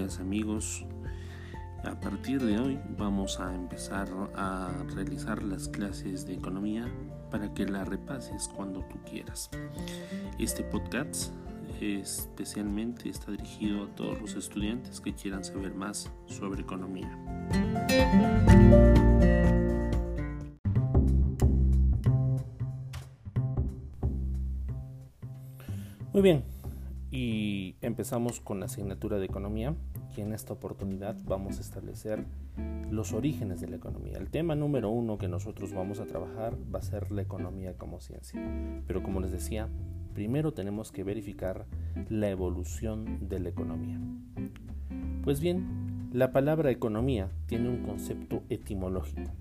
amigos. A partir de hoy vamos a empezar a realizar las clases de economía para que la repases cuando tú quieras. Este podcast especialmente está dirigido a todos los estudiantes que quieran saber más sobre economía. Muy bien, empezamos con la asignatura de economía y en esta oportunidad vamos a establecer los orígenes de la economía. El tema número uno que nosotros vamos a trabajar va a ser la economía como ciencia. Pero como les decía, primero tenemos que verificar la evolución de la economía. Pues bien, la palabra economía tiene un concepto etimológico.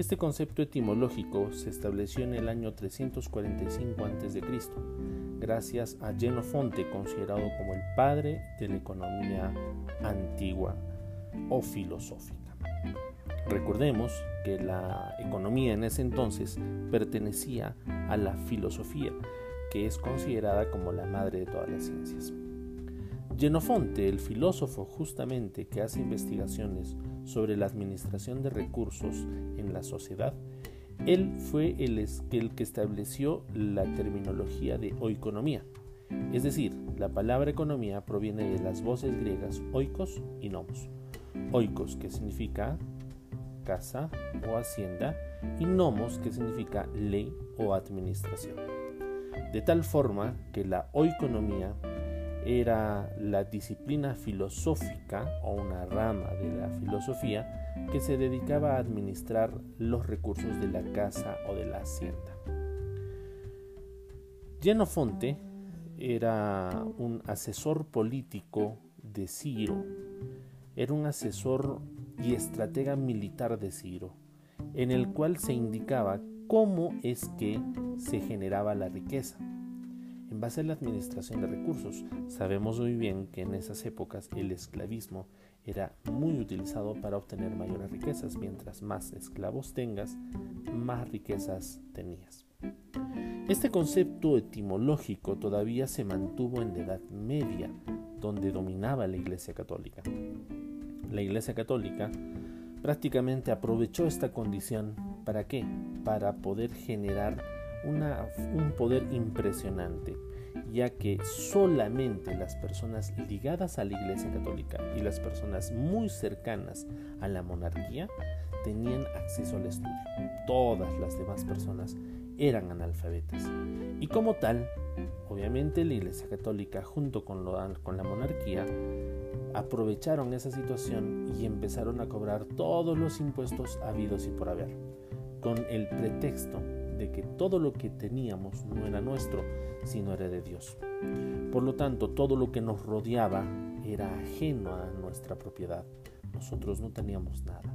Este concepto etimológico se estableció en el año 345 a.C gracias a Genofonte, considerado como el padre de la economía antigua o filosófica. Recordemos que la economía en ese entonces pertenecía a la filosofía, que es considerada como la madre de todas las ciencias. Genofonte, el filósofo justamente que hace investigaciones sobre la administración de recursos en la sociedad, él fue el, que estableció la terminología de oikonomía. Es decir, la palabra economía proviene de las voces griegas oikos y nomos. Oikos, que significa casa o hacienda, y nomos, que significa ley o administración. De tal forma que la oikonomía era la disciplina filosófica o una rama de la filosofía que se dedicaba a administrar los recursos de la casa o de la hacienda. Genofonte era un asesor político de Ciro, era un asesor y estratega militar de Ciro, en el cual se indicaba cómo es que se generaba la riqueza. En base a la administración de recursos, sabemos muy bien que en esas épocas el esclavismo era muy utilizado para obtener mayores riquezas. Mientras más esclavos tengas, más riquezas tenías. Este concepto etimológico todavía se mantuvo en la Edad Media, donde dominaba la Iglesia Católica. La Iglesia Católica prácticamente aprovechó esta condición para qué? Para poder generar un poder impresionante ya que solamente las personas ligadas a la Iglesia Católica y las personas muy cercanas a la monarquía tenían acceso al estudio. Todas las demás personas eran analfabetas. Y como tal, obviamente la Iglesia Católica junto con, la monarquía aprovecharon esa situación y empezaron a cobrar todos los impuestos habidos y por haber, con el pretexto de que todo lo que teníamos no era nuestro, sino era de Dios. Por lo tanto, todo lo que nos rodeaba era ajeno a nuestra propiedad. Nosotros no teníamos nada.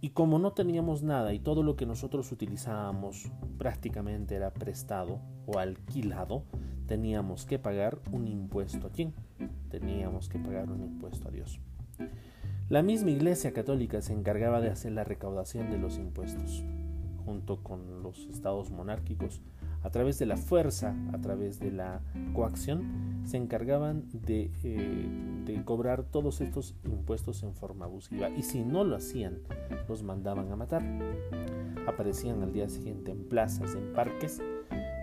Y como no teníamos nada y todo lo que nosotros utilizábamos prácticamente era prestado o alquilado, teníamos que pagar un impuesto a quién? Teníamos que pagar un impuesto a Dios. La misma Iglesia Católica se encargaba de hacer la recaudación de los impuestos junto con los estados monárquicos, a través de la fuerza, a través de la coacción, se encargaban de, eh, cobrar todos estos impuestos en forma abusiva. Y si no lo hacían, los mandaban a matar. Aparecían al día siguiente en plazas, en parques,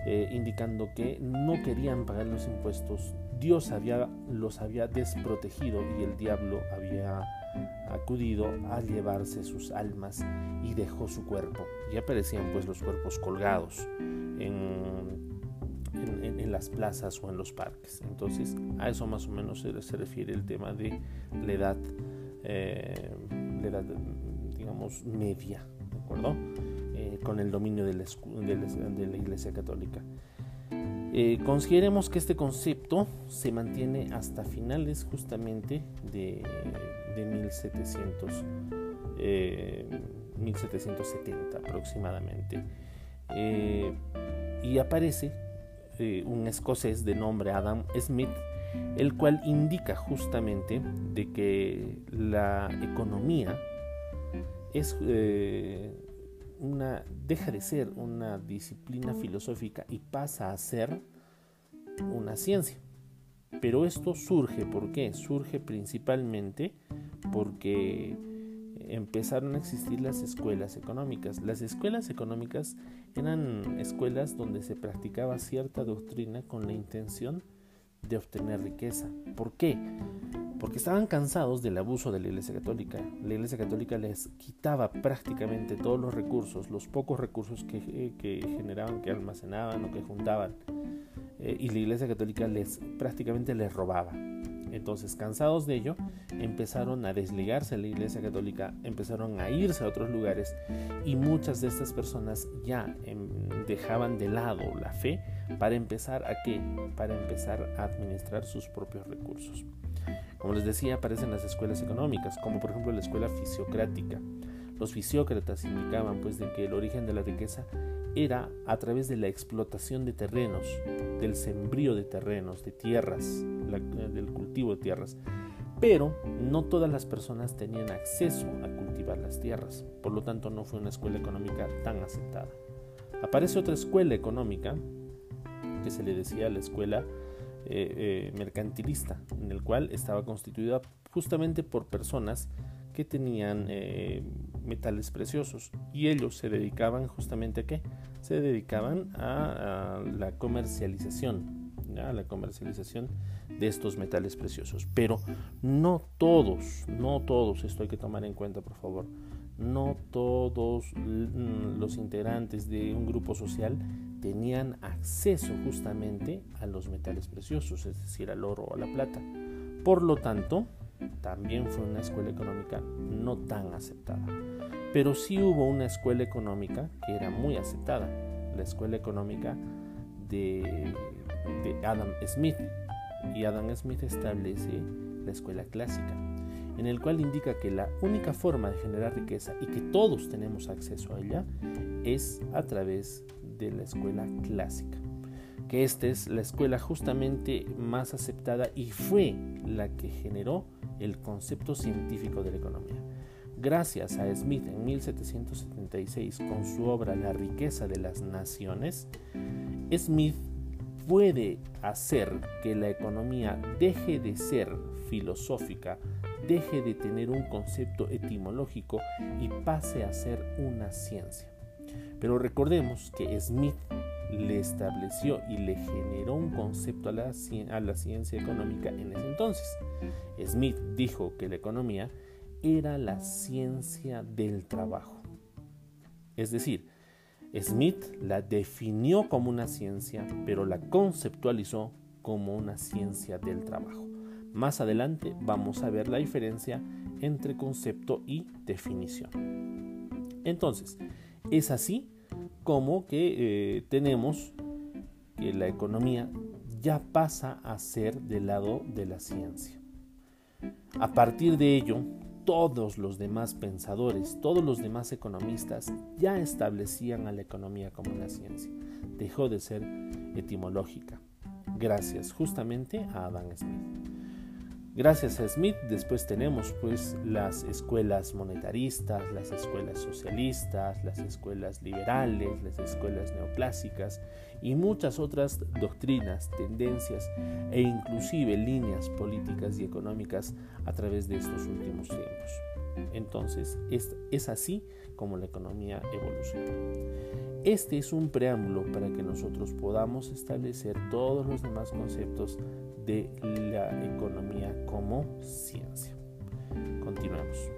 eh, indicando que no querían pagar los impuestos. Dios había, los había desprotegido y el diablo había acudido a llevarse sus almas y dejó su cuerpo. Y aparecían pues los cuerpos colgados en, en, las plazas o en los parques. Entonces a eso más o menos se, refiere el tema de la edad, eh, la edad digamos, media, ¿de acuerdo? Eh, con el dominio de la, Iglesia Católica. Eh, consideremos que este concepto se mantiene hasta finales justamente de, de 1700, 1770 eh, aproximadamente. Eh, y aparece un escocés de nombre Adam Smith, el cual indica justamente de que la economía es una, deja de ser una disciplina filosófica y pasa a ser una ciencia. Pero esto surge, ¿por qué? Surge principalmente porque empezaron a existir las escuelas económicas. Las escuelas económicas eran escuelas donde se practicaba cierta doctrina con la intención de obtener riqueza. ¿Por qué? Porque estaban cansados del abuso de la Iglesia Católica. La Iglesia Católica les quitaba prácticamente todos los recursos, los pocos recursos que, que generaban, que almacenaban o que juntaban. Eh, y la Iglesia Católica les prácticamente les robaba. Entonces, cansados de ello, empezaron a desligarse de la Iglesia Católica, empezaron a irse a otros lugares y muchas de estas personas ya em, dejaban de lado la fe para empezar a qué? Para empezar a administrar sus propios recursos. Como les decía, aparecen las escuelas económicas, como por ejemplo la escuela fisiocrática. Los fisiócratas indicaban pues de que el origen de la riqueza era a través de la explotación de terrenos, del sembrío de terrenos, de tierras, del cultivo de tierras. Pero no todas las personas tenían acceso a cultivar las tierras, por lo tanto no fue una escuela económica tan aceptada. Aparece otra escuela económica que se le decía la escuela eh, eh, mercantilista, en el cual estaba constituida justamente por personas que tenían eh, metales preciosos y ellos se dedicaban justamente a qué? Se dedicaban a, la comercialización, a la comercialización de estos metales preciosos. Pero no todos, no todos, esto hay que tomar en cuenta por favor, no todos los integrantes de un grupo social tenían acceso justamente a los metales preciosos, es decir, al oro o a la plata. Por lo tanto, también fue una escuela económica no tan aceptada. Pero sí hubo una escuela económica que era muy aceptada, la escuela económica de, Adam Smith. Y Adam Smith establece la escuela clásica, en el cual indica que la única forma de generar riqueza y que todos tenemos acceso a ella es a través de la escuela clásica que esta es la escuela justamente más aceptada y fue la que generó el concepto científico de la economía. Gracias a Smith en 1776 con su obra La riqueza de las naciones, Smith puede hacer que la economía deje de ser filosófica, deje de tener un concepto etimológico y pase a ser una ciencia. Pero recordemos que Smith le estableció y le generó un concepto a la, ciencia económica en ese entonces. Smith dijo que la economía era la ciencia del trabajo. Es decir, Smith la definió como una ciencia, pero la conceptualizó como una ciencia del trabajo. Más adelante vamos a ver la diferencia entre concepto y definición. Entonces, es así como que eh, tenemos que la economía ya pasa a ser del lado de la ciencia. A partir de ello, todos los demás pensadores, todos los demás economistas ya establecían a la economía como una ciencia. Dejó de ser etimológica, gracias justamente a Adam Smith. Gracias a Smith después tenemos pues las escuelas monetaristas, las escuelas socialistas, las escuelas liberales, las escuelas neoclásicas y muchas otras doctrinas, tendencias e inclusive líneas políticas y económicas a través de estos últimos tiempos. Entonces es, es así como la economía evoluciona. Este es un preámbulo para que nosotros podamos establecer todos los demás conceptos de la economía como ciencia. Continuamos.